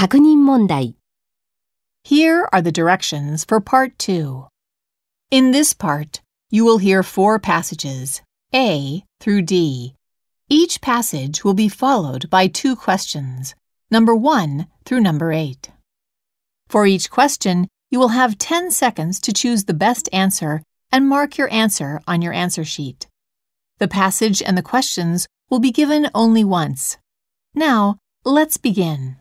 確認問題 Here are the directions for part two. In this part, you will hear four passages, A through D. Each passage will be followed by two questions, number one through number eight. For each question, you will have 10 seconds to choose the best answer and mark your answer on your answer sheet. The passage and the questions will be given only once. Now, let's begin.